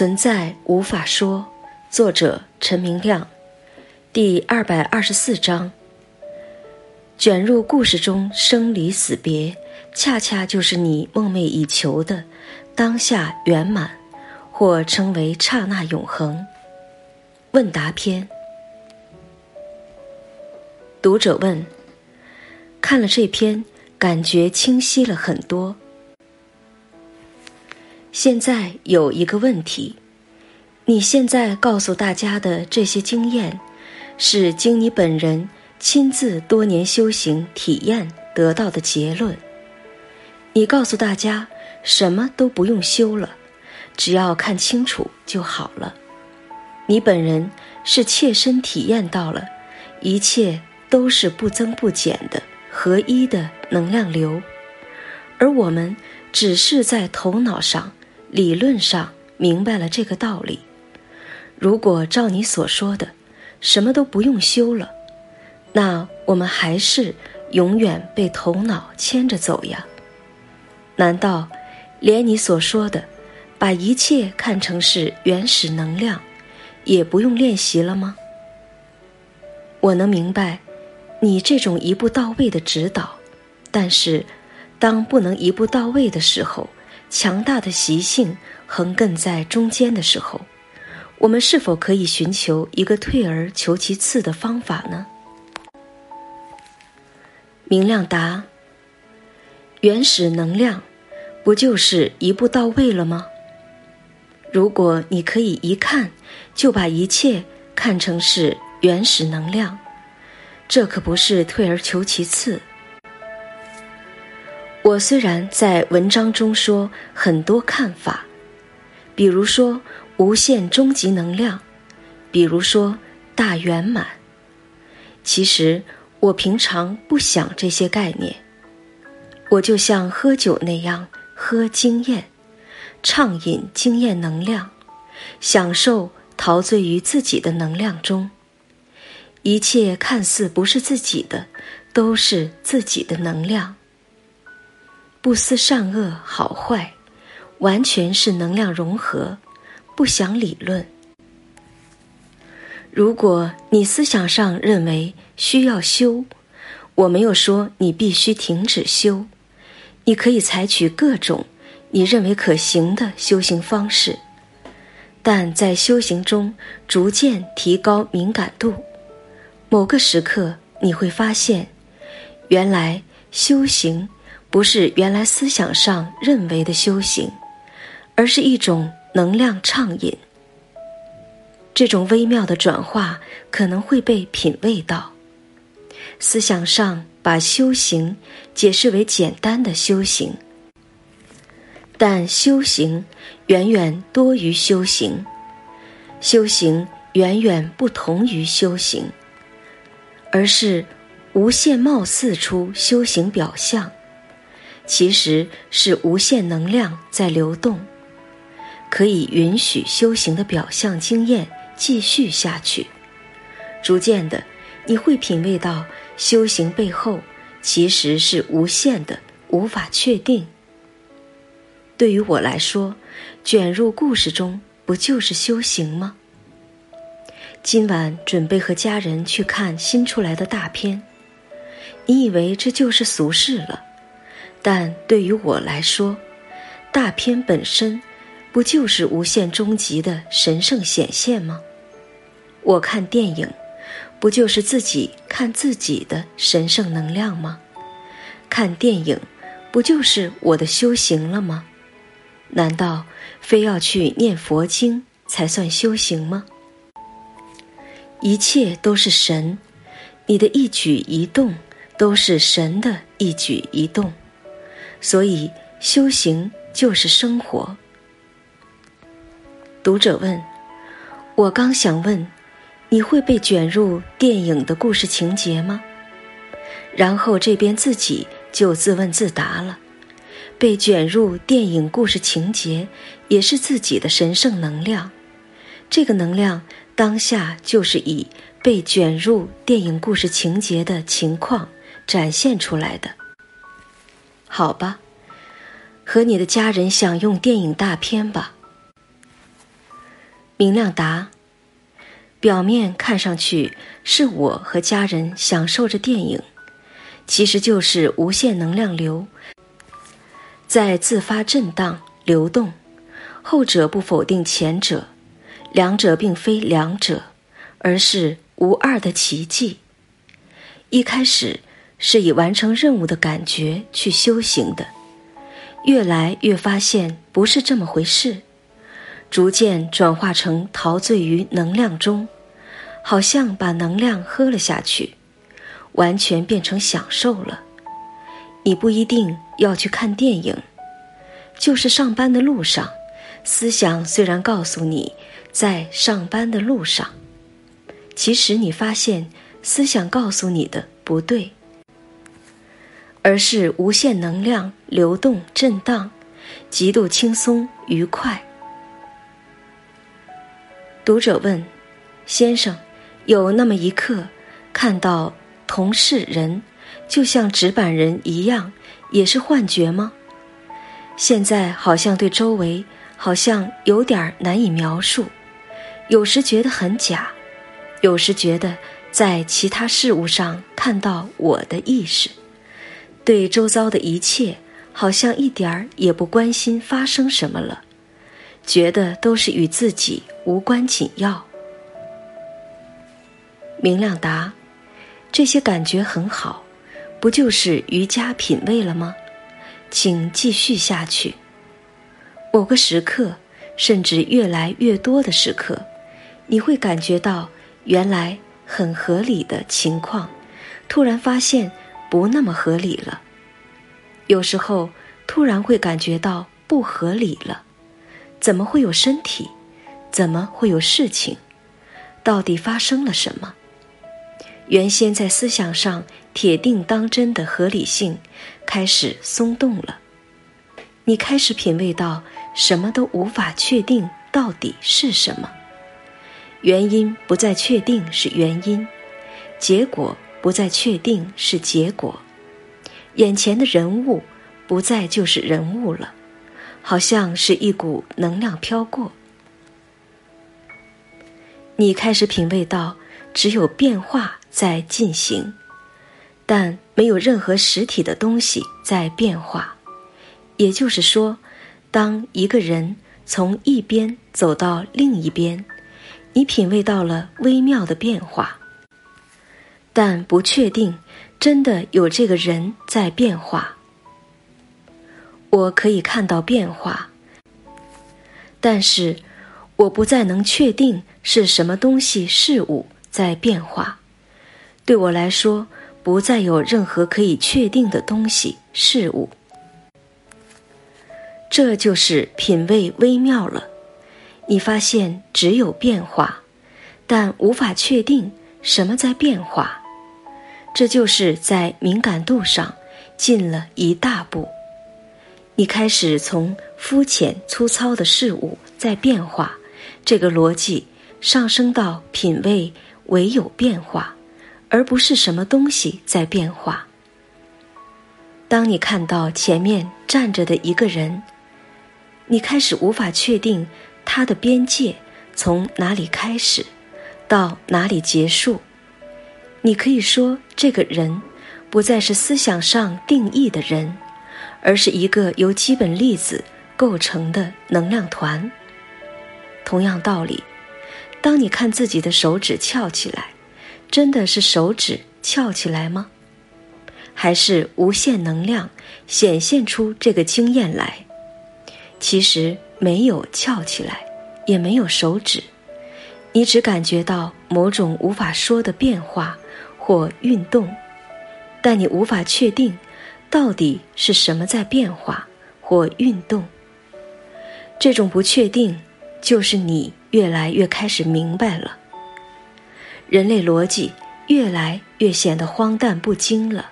存在无法说，作者陈明亮，第二百二十四章。卷入故事中生离死别，恰恰就是你梦寐以求的当下圆满，或称为刹那永恒。问答篇。读者问：看了这篇，感觉清晰了很多。现在有一个问题，你现在告诉大家的这些经验，是经你本人亲自多年修行体验得到的结论。你告诉大家什么都不用修了，只要看清楚就好了。你本人是切身体验到了，一切都是不增不减的合一的能量流，而我们只是在头脑上。理论上明白了这个道理，如果照你所说的，什么都不用修了，那我们还是永远被头脑牵着走呀？难道连你所说的把一切看成是原始能量，也不用练习了吗？我能明白你这种一步到位的指导，但是当不能一步到位的时候。强大的习性横亘在中间的时候，我们是否可以寻求一个退而求其次的方法呢？明亮答：原始能量不就是一步到位了吗？如果你可以一看就把一切看成是原始能量，这可不是退而求其次。我虽然在文章中说很多看法，比如说无限终极能量，比如说大圆满，其实我平常不想这些概念。我就像喝酒那样喝经验，畅饮经验能量，享受陶醉于自己的能量中。一切看似不是自己的，都是自己的能量。不思善恶好坏，完全是能量融合，不想理论。如果你思想上认为需要修，我没有说你必须停止修，你可以采取各种你认为可行的修行方式，但在修行中逐渐提高敏感度，某个时刻你会发现，原来修行。不是原来思想上认为的修行，而是一种能量畅饮。这种微妙的转化可能会被品味到。思想上把修行解释为简单的修行，但修行远远多于修行，修行远远不同于修行，而是无限貌似出修行表象。其实是无限能量在流动，可以允许修行的表象经验继续下去。逐渐的，你会品味到修行背后其实是无限的，无法确定。对于我来说，卷入故事中不就是修行吗？今晚准备和家人去看新出来的大片，你以为这就是俗世了？但对于我来说，大片本身不就是无限终极的神圣显现吗？我看电影，不就是自己看自己的神圣能量吗？看电影，不就是我的修行了吗？难道非要去念佛经才算修行吗？一切都是神，你的一举一动都是神的一举一动。所以，修行就是生活。读者问：“我刚想问，你会被卷入电影的故事情节吗？”然后这边自己就自问自答了：“被卷入电影故事情节，也是自己的神圣能量。这个能量当下就是以被卷入电影故事情节的情况展现出来的。”好吧，和你的家人享用电影大片吧。明亮答：表面看上去是我和家人享受着电影，其实就是无限能量流在自发震荡流动。后者不否定前者，两者并非两者，而是无二的奇迹。一开始是以完成任务的感觉去修行的，越来越发现不是这么回事，逐渐转化成陶醉于能量中，好像把能量喝了下去，完全变成享受了。你不一定要去看电影，就是上班的路上。思想虽然告诉你在上班的路上，其实你发现思想告诉你的不对，而是无限能量流动震荡，极度轻松愉快。读者问：“先生，有那么一刻看到同事人就像纸板人一样，也是幻觉吗？现在好像对周围。”好像有点难以描述，有时觉得很假，有时觉得在其他事物上看到我的意识，对周遭的一切好像一点儿也不关心发生什么了，觉得都是与自己无关紧要。明亮答：这些感觉很好，不就是瑜伽品味了吗？请继续下去。某个时刻，甚至越来越多的时刻，你会感觉到原来很合理的情况，突然发现不那么合理了。有时候突然会感觉到不合理了，怎么会有身体？怎么会有事情？到底发生了什么？原先在思想上铁定当真的合理性开始松动了，你开始品味到。什么都无法确定到底是什么，原因不再确定是原因，结果不再确定是结果，眼前的人物不再就是人物了，好像是一股能量飘过。你开始品味到只有变化在进行，但没有任何实体的东西在变化，也就是说。当一个人从一边走到另一边，你品味到了微妙的变化，但不确定真的有这个人在变化。我可以看到变化，但是我不再能确定是什么东西事物在变化。对我来说，不再有任何可以确定的东西事物。这就是品味微妙了，你发现只有变化，但无法确定什么在变化。这就是在敏感度上进了一大步。你开始从肤浅粗糙的事物在变化这个逻辑上升到品味唯有变化，而不是什么东西在变化。当你看到前面站着的一个人。你开始无法确定他的边界从哪里开始，到哪里结束。你可以说，这个人不再是思想上定义的人，而是一个由基本粒子构成的能量团。同样道理，当你看自己的手指翘起来，真的是手指翘起来吗？还是无限能量显现出这个经验来？其实没有翘起来，也没有手指，你只感觉到某种无法说的变化或运动，但你无法确定到底是什么在变化或运动。这种不确定，就是你越来越开始明白了。人类逻辑越来越显得荒诞不经了。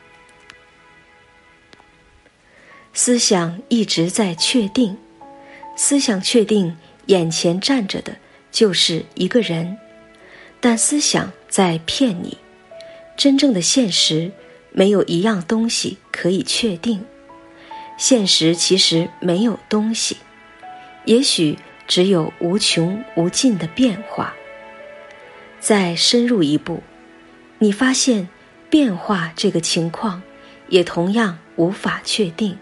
思想一直在确定。思想确定眼前站着的就是一个人，但思想在骗你。真正的现实没有一样东西可以确定，现实其实没有东西。也许只有无穷无尽的变化。再深入一步，你发现变化这个情况也同样无法确定。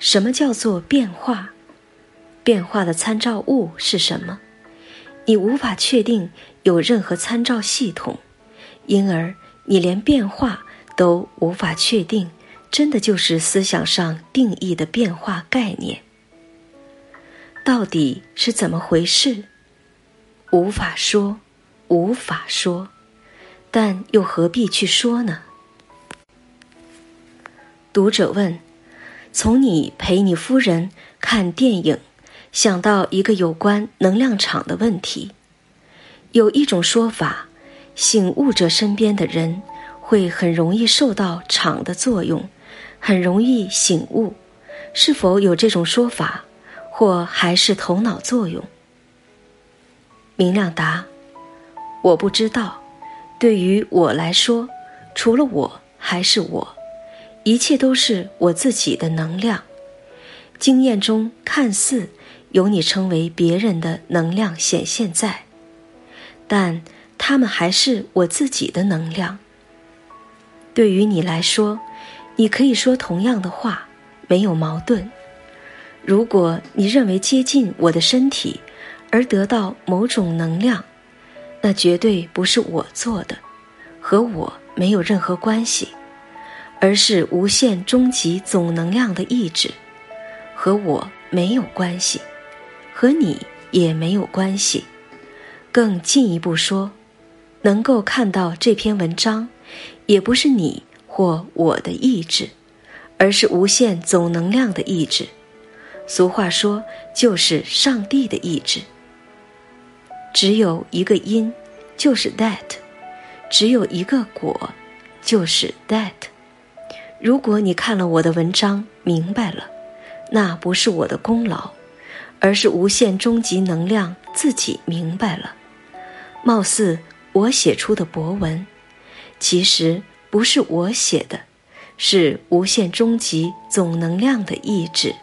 什么叫做变化？变化的参照物是什么？你无法确定有任何参照系统，因而你连变化都无法确定。真的就是思想上定义的变化概念。到底是怎么回事？无法说，无法说，但又何必去说呢？读者问：从你陪你夫人看电影，想到一个有关能量场的问题。有一种说法，醒悟者身边的人会很容易受到场的作用。很容易醒悟，是否有这种说法，或还是头脑作用？明亮答：我不知道。对于我来说，除了我还是我，一切都是我自己的能量。经验中看似有你称为别人的能量显现在，但他们还是我自己的能量。对于你来说。你可以说同样的话，没有矛盾。如果你认为接近我的身体而得到某种能量，那绝对不是我做的，和我没有任何关系，而是无限终极总能量的意志，和我没有关系，和你也没有关系。更进一步说，能够看到这篇文章，也不是你。或我的意志，而是无限总能量的意志。俗话说，就是上帝的意志。只有一个因，就是 that；只有一个果，就是 that。如果你看了我的文章明白了，那不是我的功劳，而是无限终极能量自己明白了。貌似我写出的博文，其实。不是我写的，是无限终极总能量的意志。